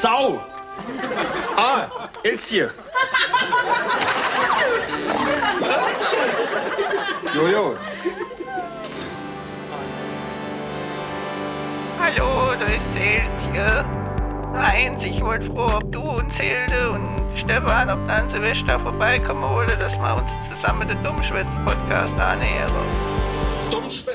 Sau! Ah, Elsie. Jojo. Hallo, da ist Elsie. Heinz, ich wollte froh, ob du uns Hilde und Stefan, ob dann Silvester vorbeikommen wollte, dass wir uns zusammen den Dummschwätzen-Podcast annähern. Dummschwätzer.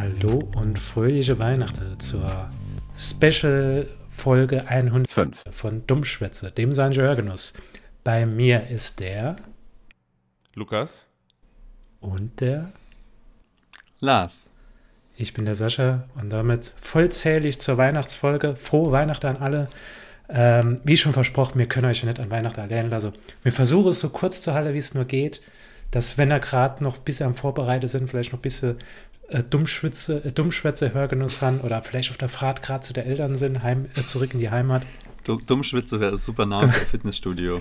Hallo und fröhliche Weihnachten zur Special Folge 105 von Dummschwätze, dem sein Hörgenuss. Bei mir ist der Lukas. und der. Lars. Ich bin der Sascha und damit vollzählig zur Weihnachtsfolge. Frohe Weihnachten an alle. Ähm, wie schon versprochen, wir können euch ja nicht an Weihnachten allein lassen. Wir versuchen es so kurz zu halten, wie es nur geht. Dass, wenn ihr gerade noch ein bisschen am Vorbereiten sind, vielleicht noch ein bisschen äh, Dummschwitze, äh, Dummschwätze Hörgenuss haben oder vielleicht auf der Fahrt gerade zu der Eltern sind, heim, äh, zurück in die Heimat. Du- Dummschwitze wäre ein super Name für Fitnessstudio.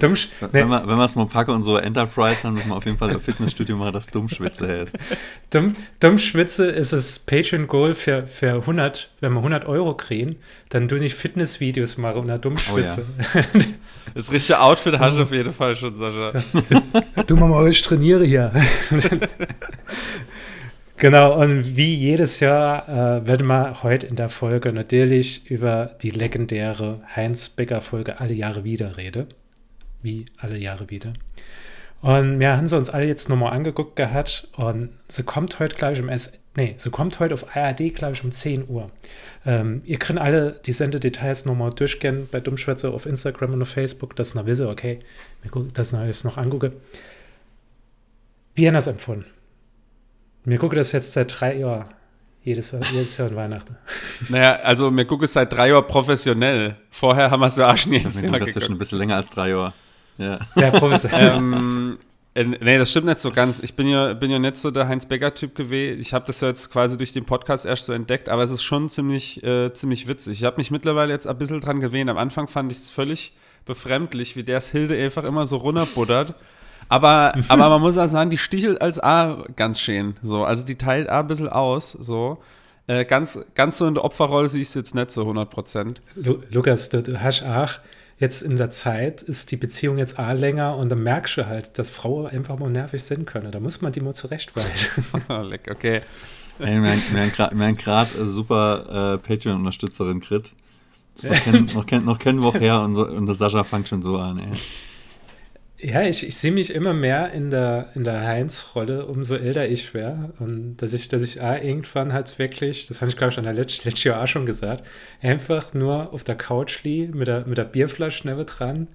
Dummsch nee, Wenn wir es mal packen und so Enterprise haben, müssen wir auf jeden Fall ein Fitnessstudio machen, das Dummschwitze heißt. Dumm, Dummschwitze ist das Patreon-Goal für, für 100, wenn wir 100 Euro kriegen, dann du nicht Fitnessvideos machen unter Dummschwitze. Das richtige Outfit hast du auf jeden Fall schon, Sascha. du Mama, ich trainiere hier. Genau, und wie jedes Jahr äh, werden wir heute in der Folge natürlich über die legendäre Heinz-Becker-Folge Alle Jahre wieder reden. Wie alle Jahre wieder. Und wir haben sie uns alle jetzt nochmal angeguckt gehabt und sie kommt heute, glaube ich, um S. Nee, sie kommt heute auf ARD, glaube ich, um 10 Uhr. Ähm, ihr könnt alle die Sendedetails nochmal durchgehen bei Dummschwätze auf Instagram und auf Facebook, dass ihr noch wisst, okay, wir gucken, dass ich es noch angucke. Wie haben das empfunden? Mir gucke das jetzt seit drei Jahren. Jedes Jahr, jedes Jahr an Weihnachten. Naja, also wir gucken es seit drei Jahren professionell. Vorher haben wir es ja auch schon jedes Das Jahr ist ja schon ein bisschen länger als drei Jahre. Ja. Ja, Professor. ähm, äh, nee, das stimmt nicht so ganz. Ich bin ja, bin ja nicht so der Heinz-Becker-Typ gewesen. Ich habe das ja jetzt quasi durch den Podcast erst so entdeckt, aber es ist schon ziemlich, äh, ziemlich witzig. Ich habe mich mittlerweile jetzt ein bisschen dran gewöhnt. Am Anfang fand ich es völlig befremdlich, wie der es Hilde einfach immer so runterbuddert. Aber, aber man muss auch sagen, die stichelt als A ganz schön. So. Also die teilt A ein bisschen aus. So. Äh, ganz, ganz so in der Opferrolle sehe ich es jetzt nicht so 100 Prozent. Lu Lukas, du, du hast auch jetzt in der Zeit, ist die Beziehung jetzt auch länger und dann merkst du halt, dass Frauen einfach mal nervig sind können. Da muss man die mal zurechtweisen. Leck, okay. Ey, wir haben gerade eine super äh, Patreon-Unterstützerin Crit. Ist Noch kein, noch, kein, noch keine Woche her und, so, und der Sascha fängt schon so an. Ey. Ja, ich, ich sehe mich immer mehr in der, in der Heinz-Rolle, umso älter ich wäre. Und dass ich, dass ich auch irgendwann halt wirklich, das habe ich glaube ich an der letzten letzten Jahr auch schon gesagt, einfach nur auf der Couch liege, mit der, mit der Bierflasche neben dran,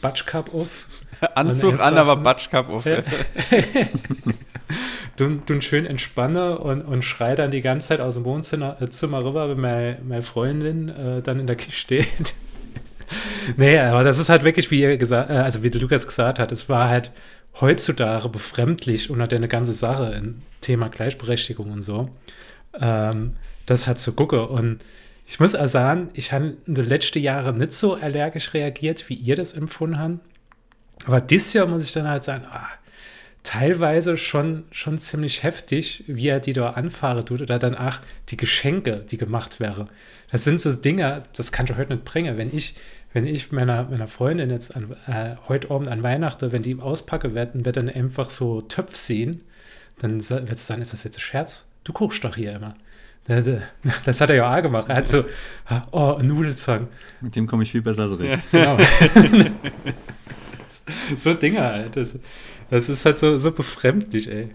Batschkap auf, Anzug an, aber Batschkap auf. Ja. du, du schön entspanne und, und schrei dann die ganze Zeit aus dem Wohnzimmer äh, Zimmer rüber, wenn meine, meine Freundin äh, dann in der Küche steht. Nee, aber das ist halt wirklich, wie ihr gesagt, äh, also wie Lukas gesagt hat, es war halt heutzutage befremdlich unter der ganze Sache im Thema Gleichberechtigung und so. Ähm, das hat zu gucken. Und ich muss auch sagen, ich habe in den letzten Jahren nicht so allergisch reagiert, wie ihr das empfunden habt. Aber dieses Jahr muss ich dann halt sagen, ah, teilweise schon, schon ziemlich heftig, wie er die da anfahren tut oder dann auch die Geschenke, die gemacht wäre. Das sind so Dinge, das kann ich heute nicht bringen. Wenn ich, wenn ich meiner, meiner Freundin jetzt an, äh, heute Abend an Weihnachten, wenn die auspacke werden, wird dann einfach so Töpf sehen, dann wird es sagen, ist das jetzt ein Scherz? Du kochst doch hier immer. Das hat er ja auch gemacht. Er hat so, oh, ein Nudelzang. Mit dem komme ich viel besser zurecht. Genau. so Dinge halt. Das, das ist halt so, so befremdlich, ey.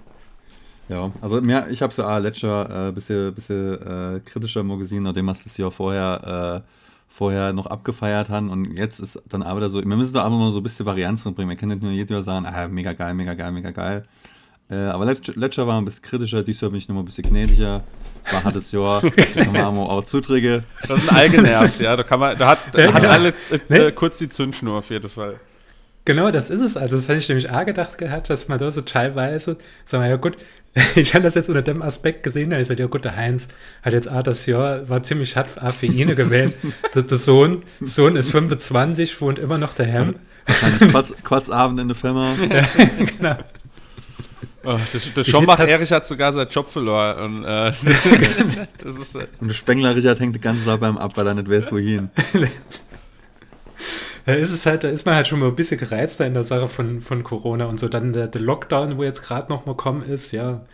Ja, also mir, ich habe ja auch letztes Jahr ein äh, bisschen, bisschen äh, kritischer mal gesehen, nachdem wir es das Jahr vorher, äh, vorher noch abgefeiert haben. Und jetzt ist dann aber wieder so, wir müssen da aber mal so ein bisschen Varianz reinbringen. Wir können nicht nur jedes Jahr sagen, ah, mega geil, mega geil, mega geil. Äh, aber letztes letztes Jahr war ein bisschen kritischer, dieses Jahr bin ich nochmal ein bisschen gnädiger. War hartes Jahr, da haben wir auch Zuträge. Das ist ein All genervt, ja. Da kann man, da hat, da hat genau. alle äh, Nee. äh, kurz die Zündschnur auf jeden Fall. Genau, das ist es. Also, das hätte ich nämlich auch gedacht gehabt, dass man da so teilweise, sagen wir, ja gut, ich habe das jetzt unter dem Aspekt gesehen, da ich gesagt, ja gut, der Heinz hat jetzt auch das Jahr, war ziemlich hart auch für ihn gewählt. der, der Sohn, Sohn ist 25, wohnt immer noch daheim. Wahrscheinlich Quatsch, Quatschabend in der Firma. genau. Oh, das das Schombach-Erich hat sogar seinen Job verloren. Und, äh, das ist, äh, Und der Spengler Richard hängt die ganze Zeit beim ab, weil er nicht weiß, wohin. Da ist es halt, da ist man halt schon mal ein bisschen gereizter in der Sache von, von Corona und so. Dann der, der Lockdown, wo jetzt gerade noch mal kommen ist, ja.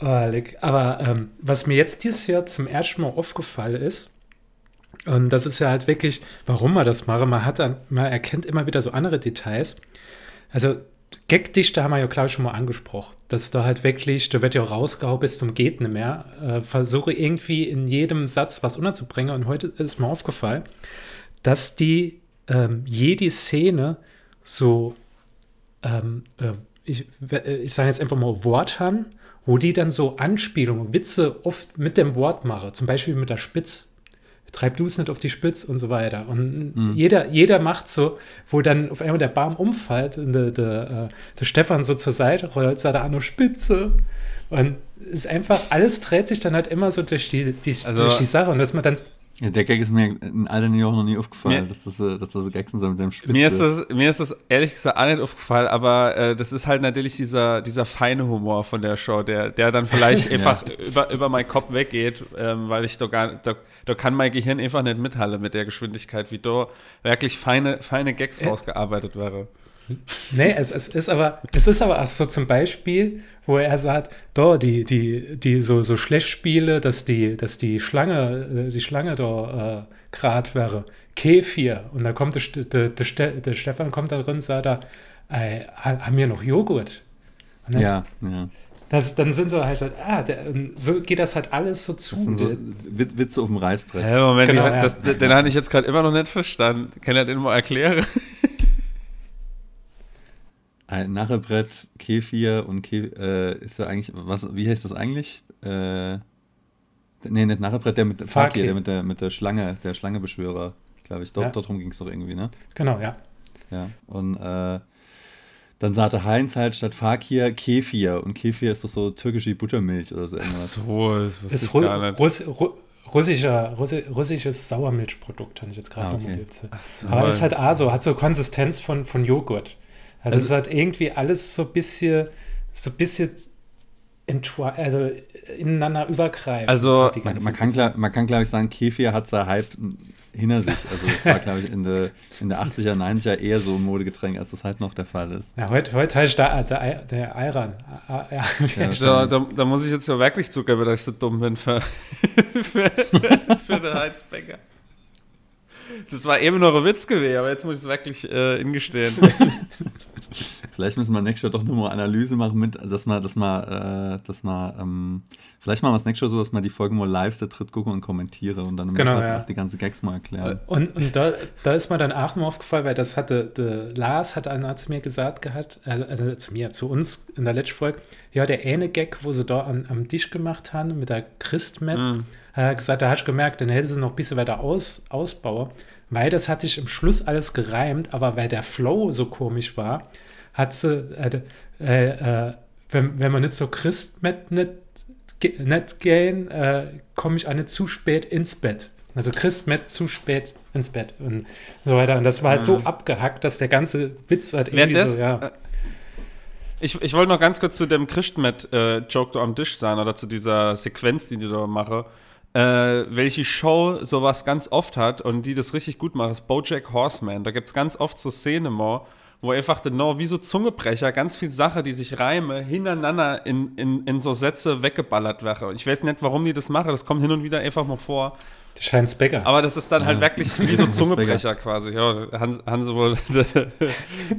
Leck. Aber ähm, was mir jetzt dieses Jahr zum ersten Mal aufgefallen ist, und das ist ja halt wirklich, warum man das mache, man hat dann, man erkennt immer wieder so andere Details. Also Gagdichte haben wir ja, ich, schon mal angesprochen. Dass da halt wirklich, da wird ja rausgehauen bis zum Geht nicht mehr. Äh, versuche irgendwie in jedem Satz was unterzubringen. Und heute ist mir aufgefallen, dass die ähm, jede Szene so, ähm, äh, ich, äh, ich sage jetzt einfach mal Wort haben, wo die dann so Anspielungen, Witze oft mit dem Wort machen. Zum Beispiel mit der Spitz. Treib du es nicht auf die Spitz und so weiter. Und jeder, jeder macht so, wo dann auf einmal der Baum umfällt und der, der, äh, der Stefan so zur Seite rollt, sagt er an der Spitze. Und es ist einfach, alles dreht sich dann halt immer so durch die, die, Also- durch die Sache. Und dass man dann Ja, der Gag ist mir in all den Jahren noch nie aufgefallen, Mir- dass das, äh, dass das so Gags sind so mit dem Spitze. mir, ist das, mir ist das ehrlich gesagt auch nicht aufgefallen, aber äh, das ist halt natürlich dieser, dieser feine Humor von der Show, der, der dann vielleicht einfach über, über meinen Kopf weggeht, ähm, weil ich da gar da, da kann mein Gehirn einfach nicht mithalten mit der Geschwindigkeit, wie da wirklich feine, feine Gags rausgearbeitet wäre. Nee, es, es ist aber, es ist aber auch so zum Beispiel, wo er sagt, da, die, die, die so, so schlecht spiele, dass die, dass die Schlange, äh, die Schlange da äh, grad wäre. Kefir. Und da kommt der, St- der, der, Ste- der Stefan kommt da drin, sagt er, äh, ha- haben wir noch Joghurt? Und dann, Ja, ja. das, dann sind so halt, ah, der, und so geht das halt alles so zu. Das sind so Wit- Witze auf dem Reißbrett. Hä, Moment, Genau, die, ja. das, den hatte ich jetzt gerade immer noch nicht verstanden. Kann er den mal erklären? Ein Narrebrett, Kefir und Ke äh, ist ja eigentlich, was, wie heißt das eigentlich? Äh, nee, nicht Narrebrett, der mit Fakir. Fakir, der mit der, mit der Schlange, der Schlangebeschwörer, glaube ich. Dort, Ja. Darum ging es doch irgendwie, ne? Genau, ja. Ja. Und äh, dann sagte Heinz halt statt Fakir Kefir. Und Kefir ist doch so türkische Buttermilch oder so irgendwas. So, das Ist ich Ru gar nicht. Russ Ru russischer, Russi russisches Sauermilchprodukt, habe ich jetzt gerade Ah, noch okay. notiert. Aber ist halt auch so, hat so Konsistenz von, von Joghurt. Also, es ist halt irgendwie alles so ein bisschen, so ein bisschen also ineinander übergreifend. Also, halt die Man, ganze man kann, klar- man kann glaube ich, sagen, Kefir hat sein Hype hinter sich. Also das war, glaube ich, in der, in der 80er, 90er eher so ein Modegetränk, als das halt noch der Fall ist. Ja, heute, heute heißt der, der, der Ayran. Ah, ah, Ja, Ja. Da, da, da muss ich jetzt ja wirklich zugeben, dass ich so dumm bin für, für, für den Heizbäcker. Das war eben noch ein Witz gewesen, aber jetzt muss ich es wirklich äh, ingestehen. Vielleicht müssen wir nächstes Jahr doch nochmal Analyse machen, mit, dass man, dass man, äh, dass man, ähm, vielleicht machen wir es nächstes Jahr so, dass man die Folgen mal live zu dritt gucke und kommentiere und dann Genau, ja. auch die ganzen Gags mal erklären. Und, und da, da ist mir dann auch noch aufgefallen, weil das hatte, der Lars hat einer zu mir gesagt gehabt, also, also zu mir, zu uns in der letzten Folge, ja, der eine Gag, wo sie da an, am Tisch gemacht haben mit der Christmet, hat er gesagt, da hast du gemerkt, dann hätte sie noch ein bisschen weiter aus, ausbauen, weil das hat sich im Schluss alles gereimt, aber weil der Flow so komisch war, hat sie, äh, äh, äh, wenn, wenn man nicht so Christmet nicht, ge- nicht gehen, äh, komme ich nicht zu spät ins Bett. Also Christmet zu spät ins Bett und so weiter. Und das war halt so abgehackt, dass der ganze Witz halt irgendwie das- so, ja. äh, Ich, ich wollte noch ganz kurz zu dem Christmet-Joke da am Tisch sagen oder zu dieser Sequenz, die die da mache. Äh, welche Show sowas ganz oft hat und die das richtig gut macht, ist Bojack Horseman. Da gibt es ganz oft so Szenen mal, wo einfach genau wie so Zungebrecher ganz viel Sache, die sich reime, hintereinander in, in, in so Sätze weggeballert wäre. Ich weiß nicht, warum die das machen, das kommt hin und wieder einfach mal vor. Der Scheins Becker. Aber das ist dann halt Ja. wirklich wie so Zungebrecher quasi. Ja, Hans, Hans wohl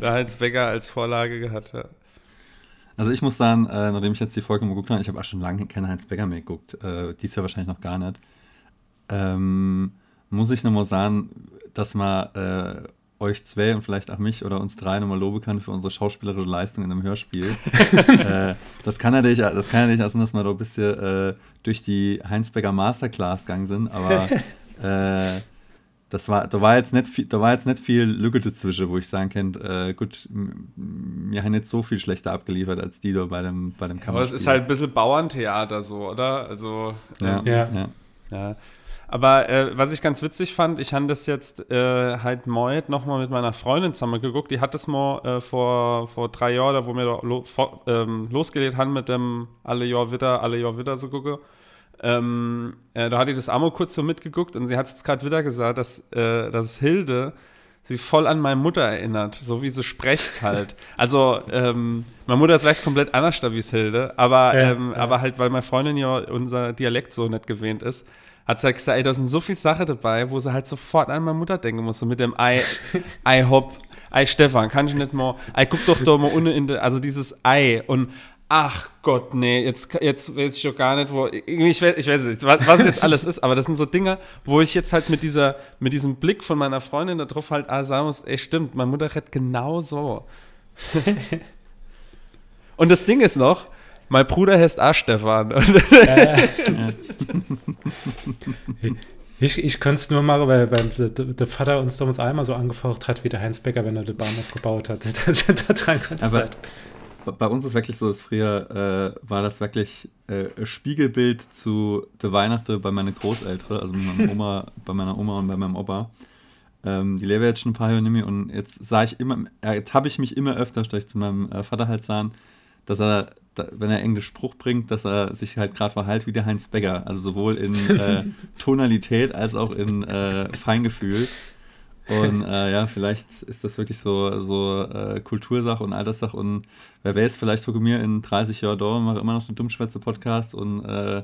der, Heinz Becker als Vorlage gehabt. Ja. Also ich muss sagen, äh, nachdem ich jetzt die Folge mal geguckt habe, ich habe auch schon lange keine Heinz Becker mehr geguckt, äh, dies Jahr wahrscheinlich noch gar nicht, ähm, muss ich nochmal sagen, dass man äh, euch zwei und vielleicht auch mich oder uns drei nochmal loben kann für unsere schauspielerische Leistung in einem Hörspiel. äh, das kann natürlich, das kann natürlich auch sein, dass wir da ein bisschen äh, durch die Heinz Becker Masterclass gegangen sind, aber äh, das war, da war jetzt nicht viel, da war jetzt nicht viel Lücke dazwischen, wo ich sagen kann, äh, gut, wir haben jetzt so viel schlechter abgeliefert als die da bei dem, bei dem Aber es ist halt ein bisschen Bauerntheater so, oder? Also, ja, ähm, Ja. ja. ja. Aber äh, was ich ganz witzig fand, ich habe das jetzt äh, halt Moit nochmal mit meiner Freundin zusammen geguckt. Die hat das mal äh, vor, vor drei Jahren, wo wir da lo, vor, ähm, losgelegt haben mit dem Alle Jahr wieder, alle Jahr wieder so gucke. Ähm, äh, da hat die das Amo kurz so mitgeguckt und sie hat jetzt gerade wieder gesagt, dass, äh, dass Hilde sie voll an meine Mutter erinnert, so wie sie spricht halt. Also, ähm, meine Mutter ist vielleicht komplett anders da wie es Hilde, aber, Ja, ähm, ja. aber halt, weil meine Freundin ja unser Dialekt so nicht gewähnt ist, hat sie halt gesagt, ey, da sind so viele Sachen dabei, wo sie halt sofort an meine Mutter denken muss, so mit dem Ei, Ei hopp, Ei Stefan, kann ich nicht mal, Ei guck doch doch mal in der, also dieses Ei und Ach Gott, nee, jetzt, jetzt weiß ich doch gar nicht, wo. Ich weiß, ich weiß nicht, was, was jetzt alles ist, aber das sind so Dinge, wo ich jetzt halt mit dieser, mit diesem Blick von meiner Freundin da drauf halt ah, sagen muss, ey, stimmt, meine Mutter redet genau so. Und das Ding ist noch, mein Bruder heißt auch Stefan. Und Ich, ich kann es nur machen, weil, weil der, Vater uns damals einmal so angefaucht hat, wie der Heinz Becker, wenn er den Bahnhof gebaut hat. Daran konnte es Aber halt. bei uns ist wirklich so, dass früher äh, war das wirklich äh, ein Spiegelbild zu der Weihnachten bei meinen Großeltern, also mit meiner Oma, bei meiner Oma und bei meinem Opa. Ähm, die leben jetzt schon ein paar Jahre nicht mehr und jetzt sage ich immer, äh, jetzt habe ich mich immer öfter, statt ich zu meinem äh, Vater halt sagen, dass er, da, wenn er englisch Spruch bringt, dass er sich halt gerade verhält wie der Heinz Becker. Also sowohl in äh, Tonalität als auch in äh, Feingefühl. Und äh, ja, vielleicht ist das wirklich so, so äh, Kultursache und Alterssache. Und wer weiß, vielleicht gucke mir in 30 Jahren da, mache immer noch den Dummschwätze-Podcast und äh,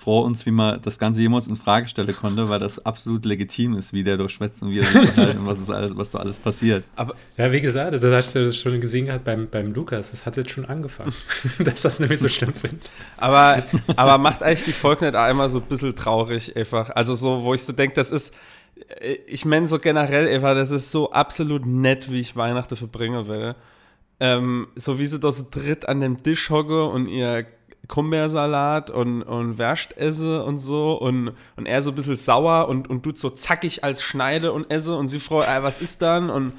froh uns, wie man das Ganze jemals in Frage stellen konnte, weil das absolut legitim ist, wie der durchschwätzt und wie er sich verhält und was, ist alles, was da alles passiert. aber Ja, wie gesagt, das hast du das schon gesehen gehabt beim, beim Lukas. Das hat jetzt schon angefangen, dass das nämlich so schlimm findet. Aber, aber macht eigentlich die Folge immer so ein bisschen traurig einfach. Also so, wo ich so denke, das ist, äh, ich meine so generell, Eva, das ist so absolut nett, wie ich Weihnachten verbringen will. Ähm, so wie sie da so dritt an dem Tisch hocke und ihr Kumbeersalat und, und Wärst esse und so und, und er so ein bisschen sauer und, und tut so zackig als Schneide und esse und sie freut, ey, was ist dann? Und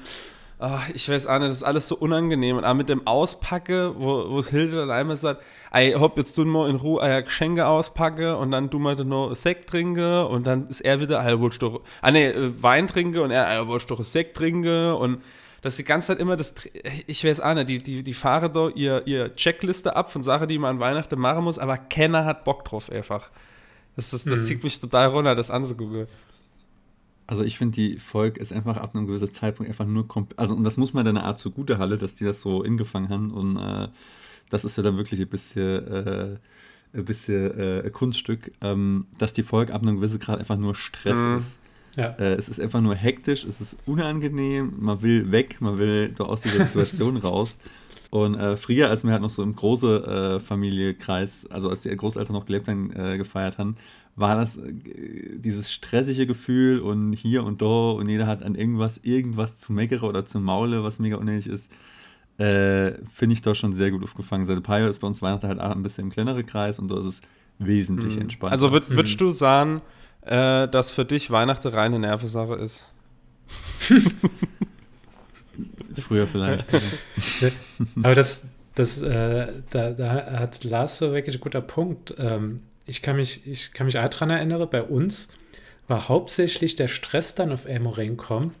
ach, ich weiß auch nicht, das ist alles so unangenehm. Und auch mit dem Auspacke, wo, es Hilde dann einmal sagt, ey, hopp, jetzt tun wir in Ruhe euer Geschenke auspacke und dann tun wir dann noch Sekt trinke und dann ist er wieder, ey, wolltest du, ah nee, äh, Wein trinke und er, ey, wolltest du Sekt trinke und das ist die ganze Zeit immer das, ich weiß auch nicht, die, die, die fahren da ihr, ihr Checkliste ab von Sachen, die man an Weihnachten machen muss, aber keiner hat Bock drauf einfach. Das, ist, das Mhm. zieht mich total runter, das anzugucken. Also ich finde, die Folge ist einfach ab einem gewissen Zeitpunkt einfach nur komplett, also und das muss man deiner Art zugute halle, dass die das so ingefangen haben und äh, das ist ja dann wirklich ein bisschen, äh, ein bisschen äh, Kunststück, ähm, dass die Folge ab einem gewissen Grad einfach nur Stress Mhm. ist. Ja. Äh, es ist einfach nur hektisch, es ist unangenehm, man will weg, man will da aus dieser Situation raus. Und äh, früher, als wir halt noch so im großen äh, Familienkreis, also als die Großeltern noch gelebt haben, äh, gefeiert haben, war das äh, dieses stressige Gefühl und hier und da und jeder hat an irgendwas, irgendwas zu meckern oder zu maule, was mega unnötig ist. Äh, Finde ich da schon sehr gut aufgefangen. Seit Jahren ist bei uns Weihnachten halt auch ein bisschen im kleineren Kreis und da ist es wesentlich entspannter. Also würd, würdest du sagen, äh, dass für dich Weihnachten reine Nervensache ist? früher vielleicht. Aber das, das, äh, da, da hat Lars so wirklich ein guter Punkt. Ähm, ich kann mich, ich kann mich auch daran erinnern, bei uns war hauptsächlich der Stress dann auf einmal reinkommen,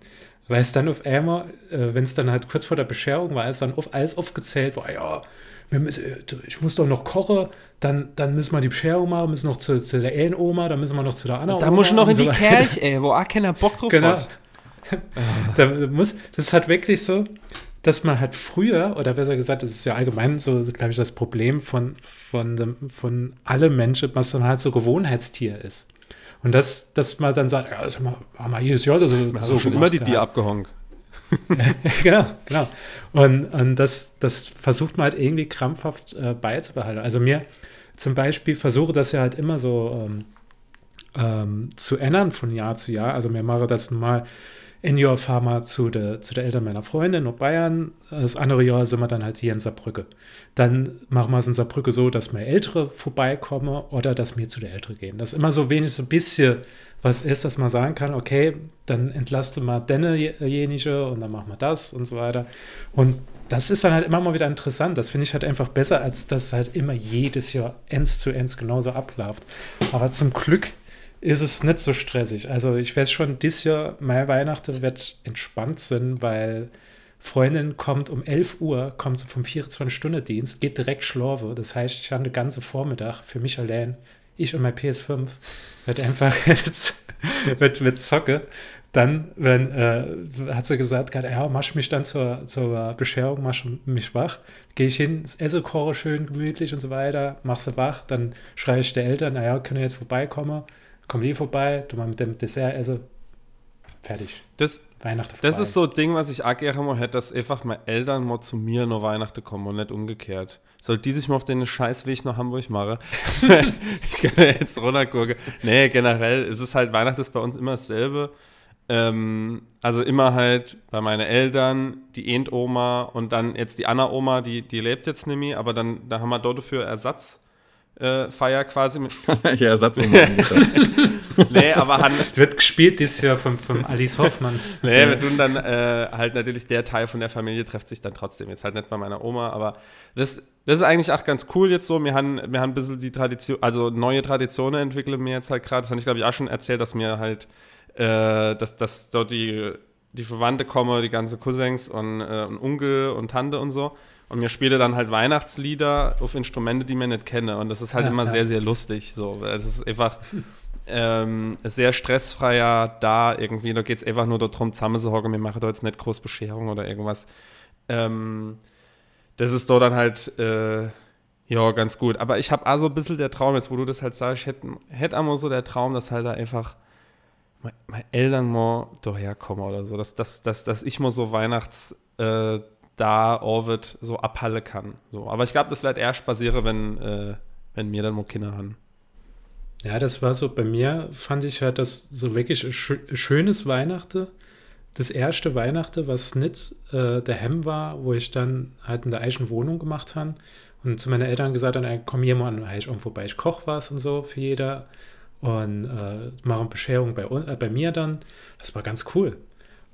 weil es dann auf einmal, äh, wenn es dann halt kurz vor der Bescherung war, ist dann auf, alles aufgezählt, war ja, müssen, äh, ich muss doch noch kochen, dann, dann müssen wir die Bescherung machen, müssen noch zu, zu der einen Oma, dann müssen wir noch zu der anderen Da Oma. muss ich noch in die. Kirche, ey, wo auch keiner Bock drauf Genau. hat. da muss, das ist halt wirklich so, dass man halt früher, oder besser gesagt, das ist ja allgemein so, glaube ich, das Problem von, von, dem, von alle Menschen, was dann halt so Gewohnheitstier ist. Und das, dass man dann sagt, ja, das haben wir, haben wir jedes Jahr so, so So schon immer die Tier gehabt. abgehonkt. genau, genau. Und, und das, das versucht man halt irgendwie krampfhaft äh, beizubehalten. Also mir zum Beispiel versuche das ja halt immer so ähm, ähm, zu ändern von Jahr zu Jahr. Also mir mache das mal in fahren wir zu der, zu der Eltern meiner Freundin nach Bayern. Das andere Jahr sind wir dann halt hier in Saarbrücke. Dann machen wir es in Saarbrücke so, dass mir Ältere vorbeikommen oder dass wir zu der Ältere gehen. Das immer so wenig so ein bisschen was ist, dass man sagen kann, okay, dann entlaste mal denjenige und dann machen wir das und so weiter. Und das ist dann halt immer mal wieder interessant. Das finde ich halt einfach besser, als dass halt immer jedes Jahr ends zu ends genauso abläuft. Aber zum Glück ist es nicht so stressig. Also ich weiß schon, dieses Jahr, mein Weihnachten wird entspannt sein, weil Freundin kommt um 11 Uhr, kommt vom 24-Stunden-Dienst, geht direkt schlafen. Das heißt, ich habe den ganzen Vormittag für mich allein, ich und mein PS5, wird einfach jetzt, wird, wird zocke. Dann, wenn, äh, hat sie gesagt, grad, ja, mach mich dann zur, zur Bescherung, mach mich wach. Gehe ich hin, esse, koche schön gemütlich und so weiter, mach sie wach, dann schreie ich der Eltern, naja, können jetzt vorbeikommen, komm die vorbei, du mal mit dem Dessert esse, fertig. Das, Weihnachten vorbei. das ist so ein Ding, was ich auch gerne mal hätte, dass einfach meine Eltern mal zu mir nur Weihnachten kommen und nicht umgekehrt. Soll die sich mal auf den Scheißweg nach Hamburg machen? ich kann ja jetzt runtergucken. Nee, generell ist es halt, Weihnachten ist bei uns immer dasselbe. Ähm, also immer halt bei meinen Eltern, die Endoma und dann jetzt die Anna-Oma, die, die lebt jetzt nicht mehr, aber dann da haben wir dort dafür Ersatzfeier äh, Feier quasi. Mit, Welcher Ersatz? nee, aber han, wird gespielt dieses Jahr von, von Alice Hoffmann. Nee, wir tun dann äh, halt natürlich der Teil von der Familie trifft sich dann trotzdem. Jetzt halt nicht bei meiner Oma, aber das, das ist eigentlich auch ganz cool jetzt so. Wir haben, wir haben ein bisschen die Tradition, also neue Traditionen entwickeln wir jetzt halt gerade. Das habe ich, glaube ich, auch schon erzählt, dass mir halt, äh, dass, dass dort die, die Verwandte kommen, die ganzen Cousins und, äh, und Onkel und Tante und so. Und mir spiele dann halt Weihnachtslieder auf Instrumente, die man nicht kenne. Und das ist halt Ja, immer ja. sehr, sehr lustig. So. Es ist einfach ähm, sehr stressfreier da irgendwie. Da geht es einfach nur darum, zusammenzuhocken. Wir machen da jetzt nicht groß Bescherung oder irgendwas. Ähm, das ist da dann halt, äh, ja, ganz gut. Aber ich habe also ein bisschen der Traum, jetzt wo du das halt sagst, ich hätte hätt einmal so der Traum, dass halt da einfach me- meine Eltern mal daherkommen oder so. Dass, dass, dass, dass ich mal so Weihnachts äh, da Orbit so abhalle kann. So. Aber ich glaube, das wird erst passieren, wenn, äh, wenn mir dann mal Kinder haben. Ja, das war so, bei mir fand ich halt das so wirklich ein schö schönes Weihnachten. Das erste Weihnachten, was nicht äh, der Hemm war, wo ich dann halt in der eigenen Wohnung gemacht habe und zu meinen Eltern gesagt habe, komm hier mal an, ich vorbei, ich koche was und so für jeder und äh, mache eine Bescherung bei, äh, bei mir dann. Das war ganz cool.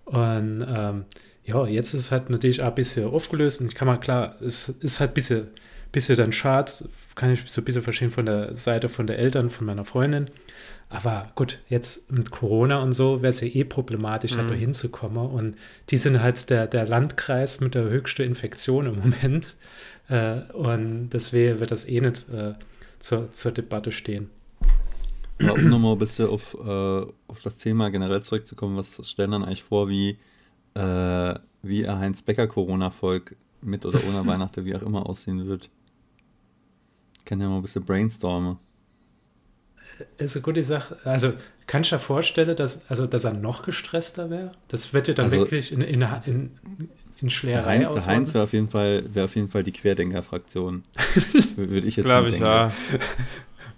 Und ähm, ja, jetzt ist es halt natürlich auch ein bisschen aufgelöst und ich kann mal klar, es ist halt ein bisschen, bisschen dann schade, kann ich so ein bisschen verstehen von der Seite von der Eltern, von meiner Freundin. Aber gut, jetzt mit Corona und so wäre es ja eh problematisch, halt da hinzukommen. Und die sind halt der, der Landkreis mit der höchsten Infektion im Moment. Äh, und deswegen wird das eh nicht äh, zur, zur Debatte stehen. Um nochmal ein bisschen auf, äh, auf das Thema generell zurückzukommen, was stellen dann eigentlich vor, wie, äh, wie ein Heinz Becker Corona-Volk mit oder ohne Weihnachten, wie auch immer aussehen wird? Kann ja mal ein bisschen brainstormen. ist eine gute Sache. Also, kann ich dir vorstellen, dass, also, dass er noch gestresster wäre? Das wird ja dann Also- wirklich in, in, in, in Der, Schlägerei Hein, der. Heinz wäre auf jeden Fall, wäre auf jeden Fall die Querdenker-Fraktion. Würde ich jetzt Glaube ich, denken. ja.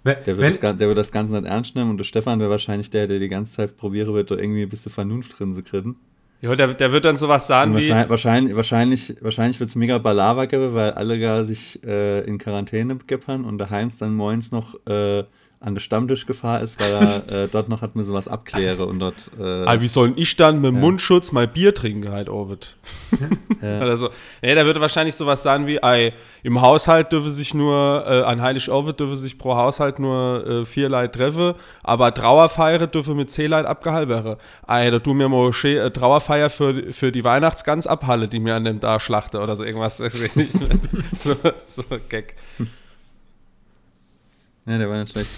Der wird, wenn, das, der wird das Ganze nicht ernst nehmen und der Stefan wäre wahrscheinlich der, der die ganze Zeit probieren wird, da irgendwie ein bisschen Vernunft drin zu kriegen. Ja, der, der wird dann sowas sagen wie. wahrscheinlich, wahrscheinlich, wahrscheinlich, wahrscheinlich wird es mega Balava geben, weil alle gar sich äh, in Quarantäne geppern und der Heinz dann morgens noch äh, an der Stammtischgefahr ist, weil er äh, dort noch hat mir sowas abkläre und dort äh, Ah, wie soll ich dann mit Mundschutz mal Bier trinken halt, Orbit? Oder so. Nee, der würde wahrscheinlich sowas sagen wie, ei, im Haushalt dürfe sich nur, äh, an Heilig Ovid dürfe sich pro Haushalt nur äh, vier Leute treffen, aber Trauerfeier dürfe mit zehn Leute abgehalten werden. Ei, da tu mir mal schön, äh, Trauerfeier für, für die Weihnachtsgans abhalle, die mir an dem da schlachte oder so irgendwas. so, so Gag. Ja, der war nicht schlecht.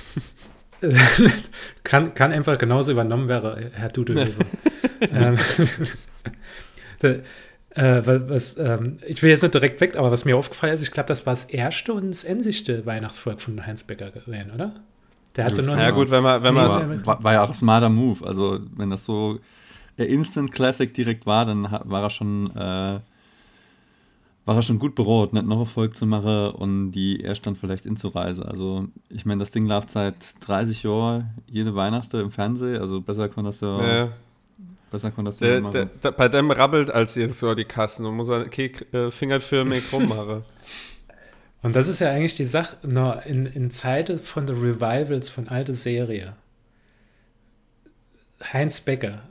kann, kann einfach genauso übernommen werden, Herr Dudelweber. ähm, äh, wa- was, ähm, ich will jetzt nicht direkt weg, aber was mir aufgefallen ist, ich glaube, das war das erste und das endlichste Weihnachtsvolk von Heinz Becker gewesen, oder? Der hatte nur Ja gut, wenn man, wenn man, War, war, war ja auch ein smarter Move. Also, wenn das so der Instant Classic direkt war, dann war er schon, äh, war er schon gut berot, nicht noch Erfolg zu machen und die erst dann vielleicht inzureisen. Also, ich meine, das Ding läuft seit 30 Jahren jede Weihnachten im Fernsehen. Also, besser kann das ja, äh, besser kann das ja machen. der, der, bei dem rabbelt als jedes Jahr die Kassen und muss er okay, äh, fingerförmig rummachen. Und das ist ja eigentlich die Sache, no, in, in Zeiten von den Revivals von alte Serie. Heinz Becker,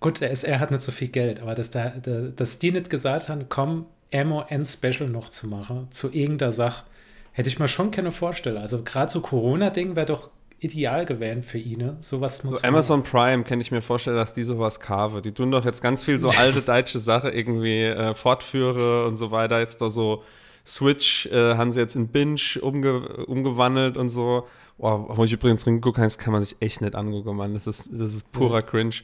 gut, der SR hat nicht so viel Geld, aber dass, der, der, dass die nicht gesagt haben, komm, Ammo End Special noch zu machen, zu irgendeiner Sache, hätte ich mir schon keine Vorstellung. Also gerade so Corona-Ding wäre doch ideal gewesen für ihn, sowas so Amazon Prime kann ich mir vorstellen, dass die sowas kaufe. Die tun doch jetzt ganz viel so alte deutsche Sache irgendwie äh, fortführe und so weiter. Jetzt doch so Switch äh, haben sie jetzt in Binge umge umgewandelt und so. Oh, wo ich übrigens reingucke, das kann man sich echt nicht angucken, Mann. Das ist, das ist purer. Cringe.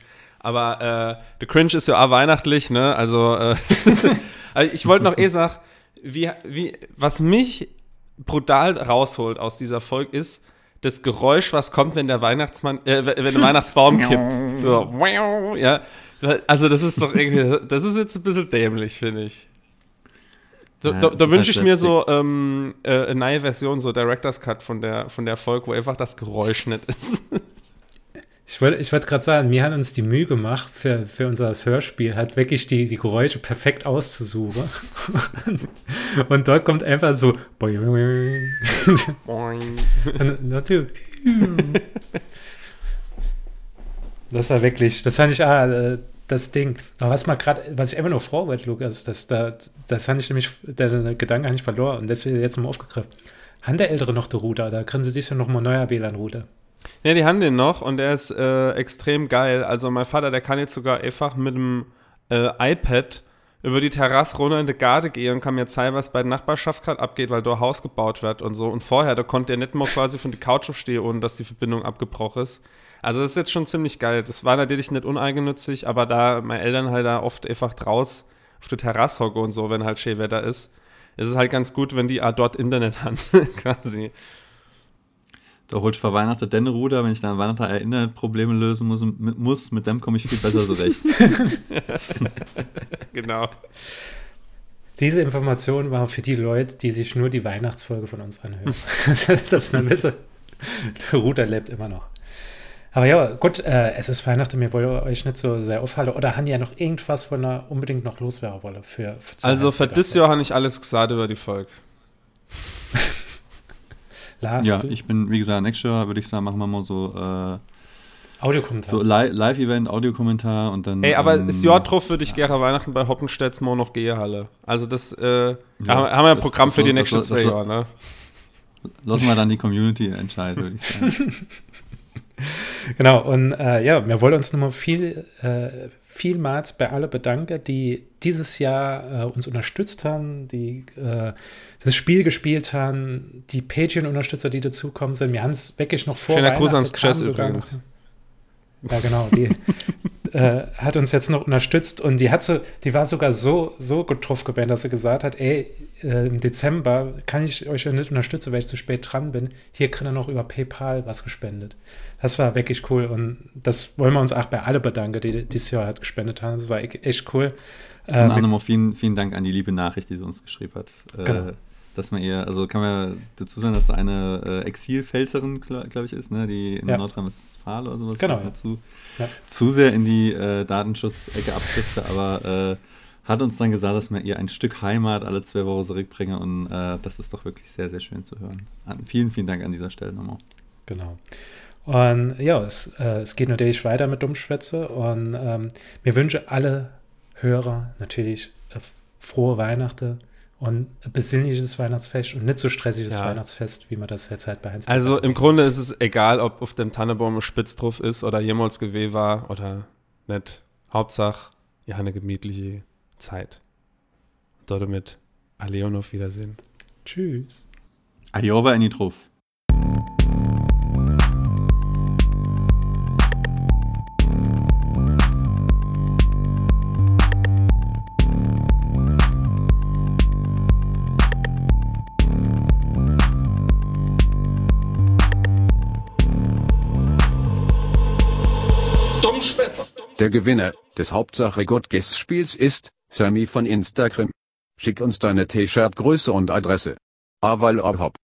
Aber äh, der Cringe ist ja auch weihnachtlich, ne? Also, äh, also ich wollte noch eh sagen, wie, wie, was mich brutal rausholt aus dieser Folge ist das Geräusch, was kommt, wenn der Weihnachtsmann, äh, wenn der Weihnachtsbaum kippt. So, ja. Also das ist doch irgendwie, das ist jetzt ein bisschen dämlich, finde ich. So, ja, da, da wünsche halt ich mir so ähm, äh, eine neue Version, so Director's Cut von der, von der Folge, wo einfach das Geräusch nicht ist. Ich wollte ich wollt gerade sagen, wir haben uns die Mühe gemacht, für, für unser Hörspiel halt wirklich die, die Geräusche perfekt auszusuchen. Und dort kommt einfach so. Natürlich. Das war wirklich, das fand ich, ah, äh, das Ding. Aber was mal gerade, was ich einfach nur froh wollte, Lukas, das, das, das habe ich nämlich, der Gedanke nicht verloren und deswegen jetzt mal aufgegriffen. Hat der Ältere noch die Router? Da können sie sich ja noch mal neuer WLAN-Router. Ja, die haben den noch und der ist äh, extrem geil. Also mein Vater, der kann jetzt sogar einfach mit dem äh, iPad über die Terrasse runter in die Garde gehen und kann mir zeigen, was bei der Nachbarschaft gerade abgeht, weil da Haus gebaut wird und so. Und vorher, da konnte er nicht mal quasi von der Couch aufstehen, ohne dass die Verbindung abgebrochen ist. Also das ist jetzt schon ziemlich geil. Das war natürlich nicht uneigennützig, aber da meine Eltern halt da oft einfach draus auf der Terrasse hocken und so, wenn halt schön Wetter ist, ist es halt ganz gut, wenn die dort Internet haben, quasi. Da holst du vor Weihnachten den Ruder, wenn ich dann an Weihnachten Internetprobleme lösen muss, mit, muss, mit dem komme ich viel besser zurecht. genau. Diese Information war für die Leute, die sich nur die Weihnachtsfolge von uns anhören. das ist eine Messe. Der Router lebt immer noch. Aber ja, gut, äh, es ist Weihnachten, mir wollte euch nicht so sehr aufhalten. Oder haben ja noch irgendwas, wo er unbedingt noch loswerden wolle? Für, für also für dieses Jahr habe ich alles gesagt über die Folge. Lars, ja, du? ich bin, wie gesagt, nächstes Jahr würde ich sagen, machen wir mal so äh, Audiokommentar. So Live-Event, Audiokommentar und dann. Ey, aber ähm, das Jahr drauf würde ich ja. gerne Weihnachten bei Hoppenstedts mal noch Gehehalle. Also das äh, ja, haben wir ein Programm das, für die nächsten zwei Jahre, ne? Lassen wir dann die Community entscheiden, würde ich sagen. Genau, und äh, ja, wir wollen uns nochmal viel, äh, vielmals bei allen bedanken, die dieses Jahr äh, uns unterstützt haben, die äh, das Spiel gespielt haben, die Patreon-Unterstützer, die dazukommen sind. Wir haben es wirklich noch vor Schöner Gruß ans Chess übrigens. Noch, ja, genau. Die äh, hat uns jetzt noch unterstützt und die hat so, die war sogar so, so getroffen gewesen, dass sie gesagt hat, ey, äh, im Dezember kann ich euch ja nicht unterstützen, weil ich zu spät dran bin. Hier kriegt er noch über PayPal was gespendet. Das war wirklich cool und das wollen wir uns auch bei alle bedanken, die dieses Jahr halt gespendet haben. Das war e-, echt cool. Und äh, auch vielen, vielen Dank an die liebe Nachricht, die sie uns geschrieben hat. Äh, genau. Dass man eher, also kann man dazu sagen, dass eine äh, Exilpfälzerin, glaube glaub ich, ist, ne, die in ja. Nordrhein-Westfalen oder sowas genau. dazu ja. zu sehr in die äh, Datenschutzecke abdrifte, aber äh, hat uns dann gesagt, dass wir ihr ein Stück Heimat alle zwei Wochen zurückbringen und äh, das ist doch wirklich sehr, sehr schön zu hören. An, vielen, vielen Dank an dieser Stelle nochmal. Genau. Und ja, es, äh, es geht natürlich weiter mit Dummschwätze und ähm, mir wünsche alle Hörer natürlich äh, frohe Weihnachten und ein besinnliches Weihnachtsfest und nicht so stressiges ja. Weihnachtsfest, wie man das jetzt halt bei Heinz Also im Grunde ist es egal, ob auf dem Tannenbaum ein Spitz drauf ist oder jemals Gewehr war oder nicht. Hauptsache, ihr habt eine gemütliche Zeit. Und damit, Aleon auf Wiedersehen. Tschüss. Adiova in die Truff. Der Gewinner des Hauptsache Gott Spiels ist Sammy von Instagram. Schick uns deine T-Shirt-Größe und Adresse. Aval Hop.